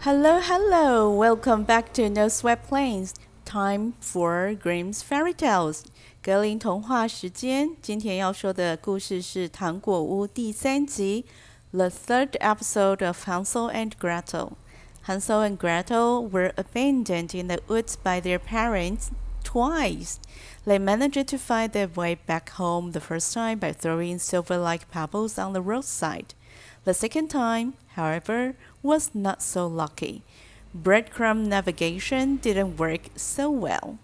Hello, hello! Welcome back to No Sweat Plains. Time for Grimm's Fairy Tales. 格林童话时间。今天要说的故事是《糖果屋》第三集，The third episode of Hansel and Gretel. Hansel and Gretel were abandoned in the woods by their parents twice. They managed to find their way back home the first time by throwing silver-like pebbles on the roadside. The second time, however, was not so lucky. Breadcrumb navigation didn't work so well.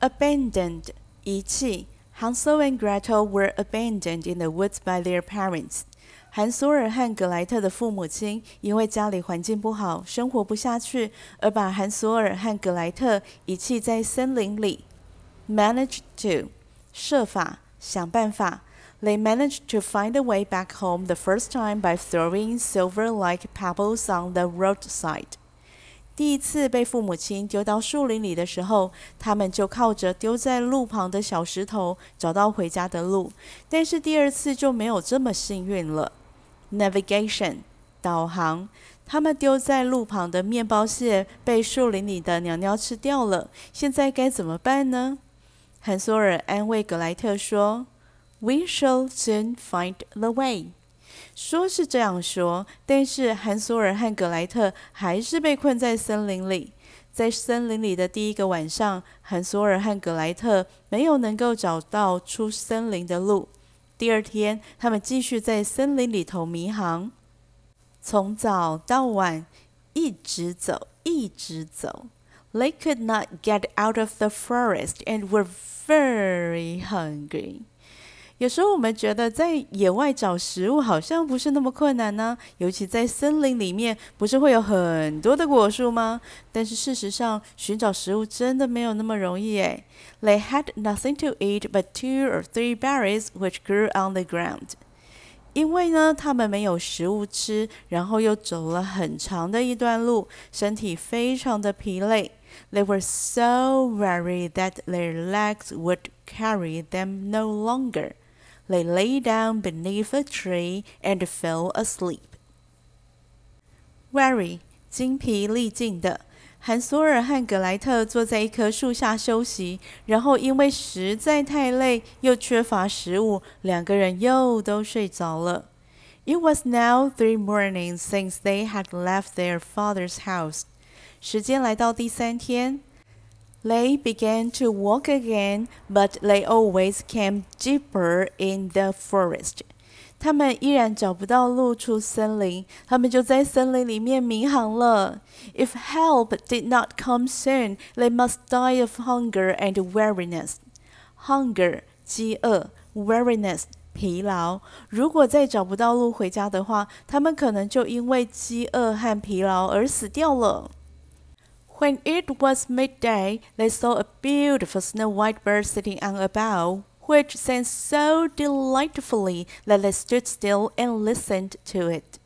Abandoned 遗弃 Hansel and Gretel were abandoned in the woods by their parents. 韩索尔和格莱特的父母亲因为家里环境不好，生活不下去，而把韩索尔和格莱特遗弃在森林里。Managed to 设法想办法。 they managed to find a way back home the first time by throwing silver-like pebbles on the roadside. 第一次被父母亲丢到树林里的时候，他们就靠着丢在路旁的小石头找到回家的路。但是第二次就没有这么幸运了。Navigation 导航，他们丢在路旁的面包屑被树林里的鸟鸟吃掉了。现在该怎么办呢？汉索尔安慰格莱特说。We shall soon find the way。说是这样说，但是韩索尔和格莱特还是被困在森林里。在森林里的第一个晚上，韩索尔和格莱特没有能够找到出森林的路。第二天，他们继续在森林里头迷航，从早到晚一直走，一直走。They could not get out of the forest and were very hungry. 有时候我们觉得在野外找食物好像不是那么困难呢，尤其在森林里面，不是会有很多的果树吗？但是事实上，寻找食物真的没有那么容易诶。They had nothing to eat but two or three berries which grew on the ground。因为呢，他们没有食物吃，然后又走了很长的一段路，身体非常的疲累。They were so weary that their legs would carry them no longer. They lay down beneath a tree and fell asleep. Weary，精疲力尽的。韩索尔和格莱特坐在一棵树下休息，然后因为实在太累，又缺乏食物，两个人又都睡着了。It was now three mornings since they had left their father's house. 时间来到第三天。 they began to walk again, but they always came deeper in the forest. 他们依然找不到路出森林，他们就在森林里面迷航了。If help did not come soon, they must die of hunger and weariness. Hunger 饥饿，weariness 疲劳。如果再找不到路回家的话，他们可能就因为饥饿和疲劳而死掉了。 when it was midday, they saw a beautiful snow white bird sitting on a bough, which sang so delightfully that they stood still and listened to it.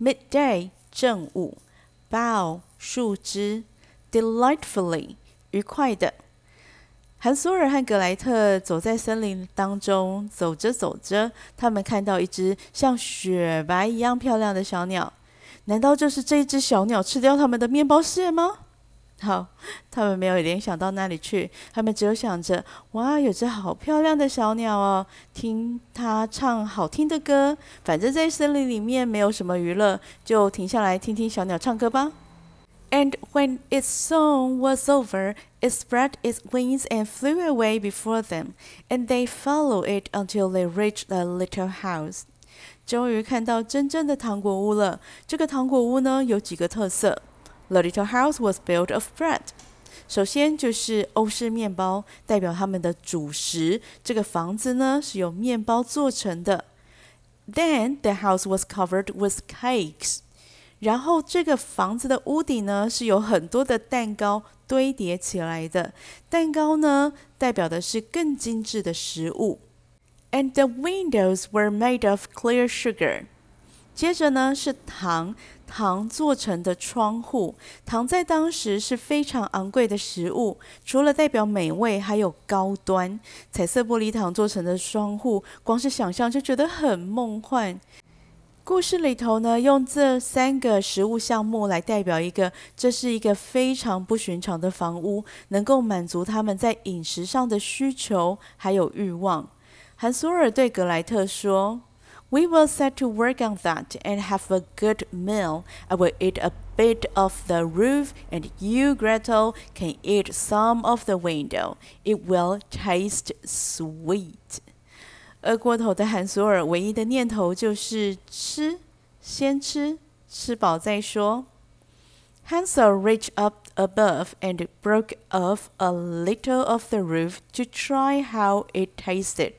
Midday 正午，bough 树枝，delightfully 愉快的。韩索尔和格莱特走在森林当中，走着走着，他们看到一只像雪白一样漂亮的小鸟。难道就是这一只小鸟吃掉他们的面包屑吗？ 好，他们没有联想到那里去，他们只有想着：哇，有只好漂亮的小鸟哦，听它唱好听的歌。反正，在森林里面没有什么娱乐，就停下来听听小鸟唱歌吧。And when its song was over, it spread its wings and flew away before them, and they followed it until they reached the little house. 终于看到真正的糖果屋了。这个糖果屋呢，有几个特色。The little house was built of bread。首先就是欧式面包，代表他们的主食。这个房子呢是由面包做成的。Then the house was covered with cakes。然后这个房子的屋顶呢是有很多的蛋糕堆叠起来的。蛋糕呢代表的是更精致的食物。And the windows were made of clear sugar。 接着呢是糖，糖做成的窗户。糖在当时是非常昂贵的食物，除了代表美味，还有高端。彩色玻璃糖做成的窗户，光是想象就觉得很梦幻。故事里头呢，用这三个食物项目来代表一个，这是一个非常不寻常的房屋，能够满足他们在饮食上的需求还有欲望。韩索尔对格莱特说 ：“We will set to work on that and have a good meal. I will eat a bit of the roof, and you, Gretel, can eat some of the window. It will taste sweet.” 饿过头的韩索尔唯一的念头就是吃，先吃，吃饱再说。Hansel reached up above and broke off a little of the roof to try how it tasted,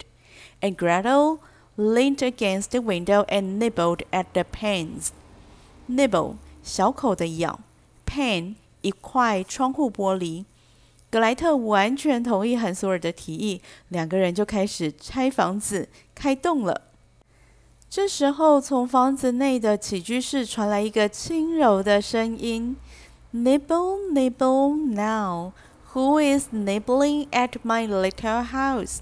and Gretel leaned against the window and nibbled at the panes. Nibble 小口的咬，pane 一块窗户玻璃。格莱特完全同意汉索尔的提议，两个人就开始拆房子、开动了。这时候，从房子内的起居室传来一个轻柔的声音：“Nibble, nibble now. Who is nibbling at my little house？”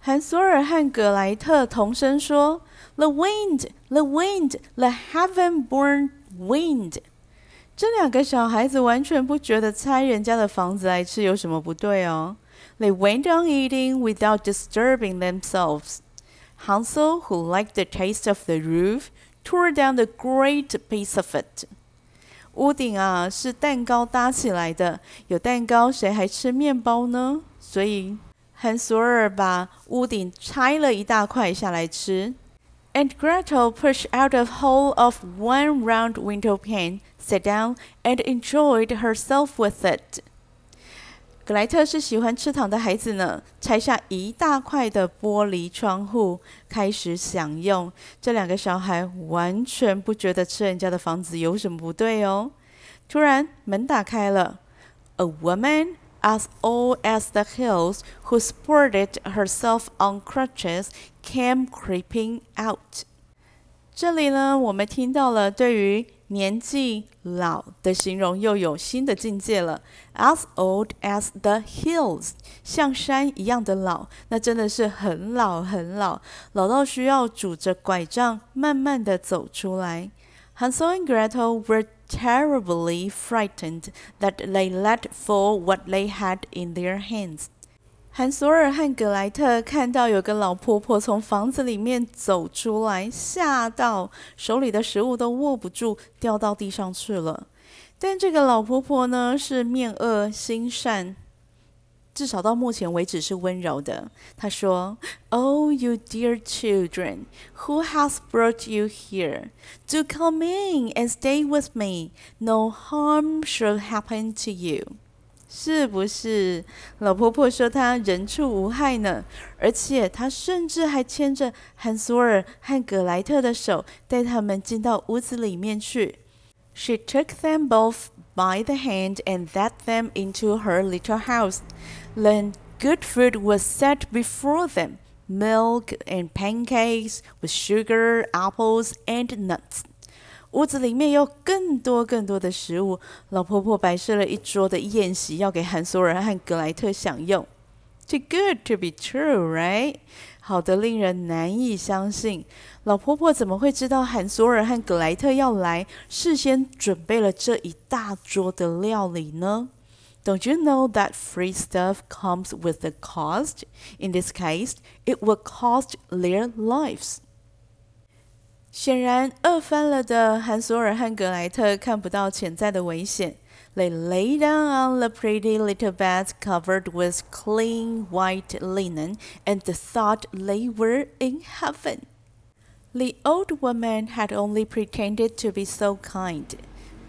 汉索尔和格莱特同声说：“The wind, the wind, the heaven-born wind。”这两个小孩子完全不觉得拆人家的房子来吃有什么不对哦。They went on eating without disturbing themselves. Hansel, who liked the taste of the roof, tore down the great piece of it. 屋顶啊是蛋糕搭起来的，有蛋糕谁还吃面包呢？所以 汉索尔把屋顶拆了一大块下来吃。And Gretel pushed out a hole of one round window pane sat down and enjoyed herself with it。格莱特是喜欢吃糖的孩子呢，拆下一大块的玻璃窗户，开始享用。这两个小孩完全不觉得吃人家的房子有什么不对哦。突然门打开了，A woman as old as the hills, who supported herself on crutches, came creeping out。这里呢，我们听到了对于年纪老的形容又有新的境界了。As old as the hills，像山一样的老，那真的是很老很老，老到需要拄着拐杖慢慢的走出来。Hansel and Gretel were terribly frightened that they let fall what they had in their hands. 韩索尔和格莱特看到有个老婆婆从房子里面走出来，吓到手里的食物都握不住，掉到地上去了。但这个老婆婆呢，是面恶心善，至少到目前为止是温柔的。她说：“Oh, you dear children, who has brought you here? Do come in and stay with me. No harm shall happen to you.” 是不是老婆婆说她人畜无害呢？而且她甚至还牵着汉索尔和格莱特的手，带他们进到屋子里面去。She took them both by the hand and led them into her little house. Then good food was set before them, milk and pancakes with sugar, apples, and nuts. 屋子里面有更多更多的食物，老婆婆摆设了一桌的宴席，要给韩索尔和格莱特享用。 Too good to be true, right？好的，令人难以相信。老婆婆怎么会知道韩索尔和格莱特要来，事先准备了这一大桌的料理呢？Don't you know that free stuff comes with a cost? In this case, it will cost their lives. 显然，饿翻了的韩索尔和格莱特看不到潜在的危险。 They lay down on the pretty little beds covered with clean white linen and thought they were in heaven. The old woman had only pretended to be so kind.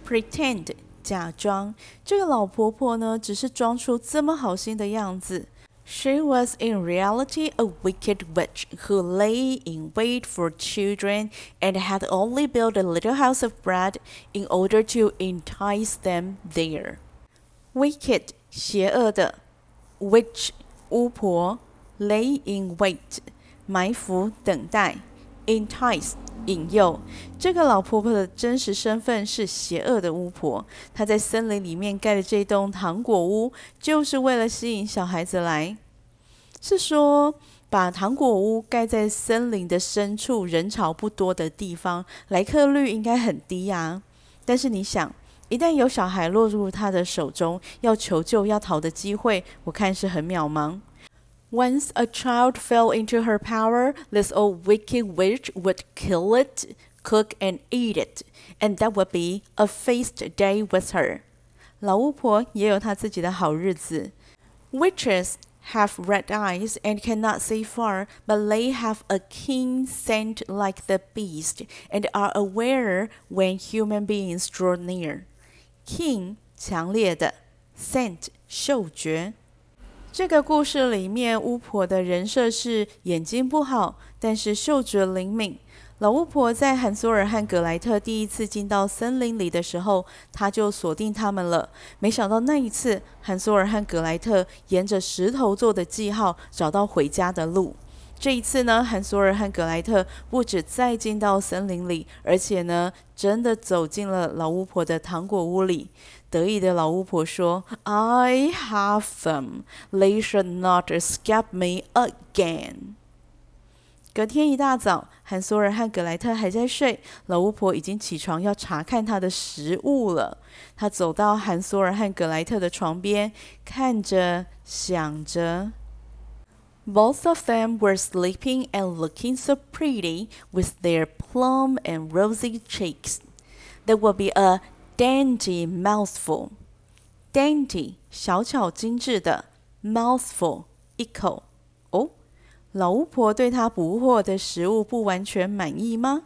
Pretend 假装，这个老婆婆呢，只是装出这么好心的样子。 she was in reality a wicked witch who lay in wait for children and had only built a little house of bread in order to entice them there. Wicked 邪恶的，witch 巫婆，lay in wait 埋伏等待 ，entice 引诱。这个老婆婆的真实身份是邪恶的巫婆，她在森林里面盖的这栋糖果屋，就是为了吸引小孩子来。是说，把糖果屋盖在森林的深处，人潮不多的地方，来客率应该很低呀。但是你想，一旦有小孩落入他的手中，要求救、要逃的机会，我看是很渺茫。Once a child fell into her power, this old wicked witch would kill it, cook and eat it, and that would be a feast day with her. 老巫婆也有她自己的好日子。Witches have red eyes and cannot see far, but they have a keen scent like the beast and are aware when human beings draw near. Keen 强烈的，scent 嗅觉。 这个故事里面，巫婆的人设是眼睛不好，但是嗅觉灵敏。老巫婆在韩索尔和格莱特第一次进到森林里的时候，她就锁定他们了。没想到那一次，韩索尔和格莱特沿着石头做的记号找到回家的路。这一次呢，韩索尔和格莱特不止再进到森林里，而且呢，真的走进了老巫婆的糖果屋里。得意的老巫婆说：“I have them; they should not escape me again.” 隔天一大早，韩索尔和格莱特还在睡，老巫婆已经起床要查看她的食物了。她走到韩索尔和格莱特的床边，看着，想着。Both of them were sleeping and looking so pretty with their plump and rosy cheeks. That would be a dainty mouthful. Dainty 小巧精致的，mouthful 一口。老巫婆对她捕获的食物不完全满意吗？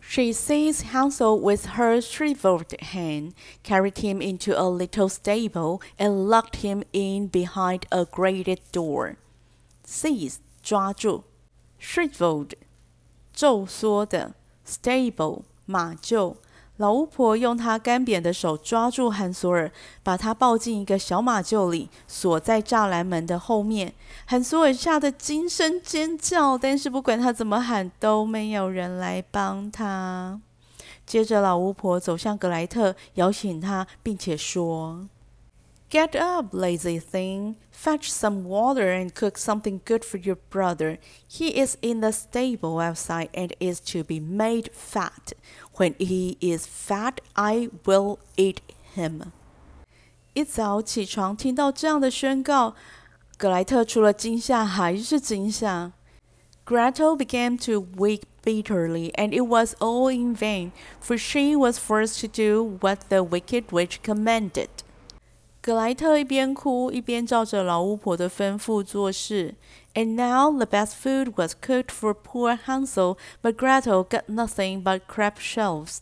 She seized Hansel with her shriveled hand, carried him into a little stable, and locked him in behind a grated door. Seize 抓住，shriveled 皱缩的，stable 马厩。 老巫婆用她干瘪的手抓住韩索尔，把他抱进一个小马厩里，锁在栅栏门的后面。韩索尔吓得惊声尖叫，但是不管他怎么喊，都没有人来帮他。接着，老巫婆走向格莱特，摇醒他，并且说。Get up, lazy thing. Fetch some water and cook something good for your brother. He is in the stable outside and is to be made fat. When he is fat, I will eat him. 一早起床，听到这样的宣告，格莱特除了惊吓还是惊吓。Gretel began to weep bitterly, and it was all in vain, for she was forced to do what the wicked witch commanded. 格莱特一边哭一边照着老巫婆的吩咐做事。And now the best food was cooked for poor Hansel, but Gretel got nothing but crab shells.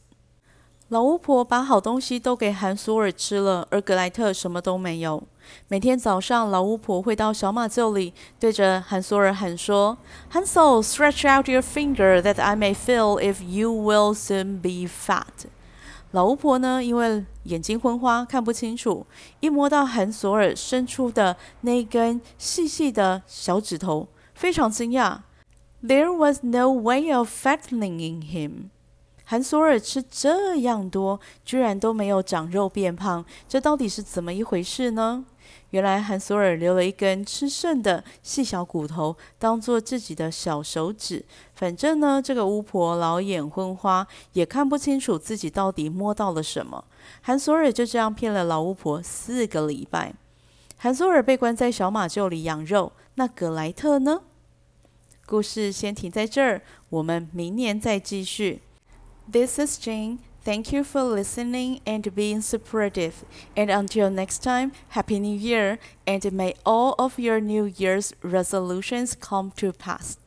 老巫婆把好东西都给韩索尔吃了，而格莱特什么都没有。每天早上，老巫婆会到小马厩里，对着韩索尔喊说：“Hansel, stretch out your finger that I may feel if you will soon be fat.” 老巫婆呢，因为眼睛昏花，看不清楚，一摸到韩索尔伸出的那根细细的小指头，非常惊讶。There was no way of fattening him. 韩索尔吃这样多，居然都没有长肉变胖，这到底是怎么一回事呢？原来韩索尔留了一根吃剩的细小骨头，当做自己的小手指。反正呢，这个巫婆老眼昏花，也看不清楚自己到底摸到了什么。韩索尔就这样骗了老巫婆四个礼拜。韩索尔被关在小马厩里养肉，那格莱特呢？故事先停在这儿，我们明年再继续。This is Jane. Thank you for listening and being supportive. And until next time, Happy New Year, and may all of your New Year's resolutions come to pass.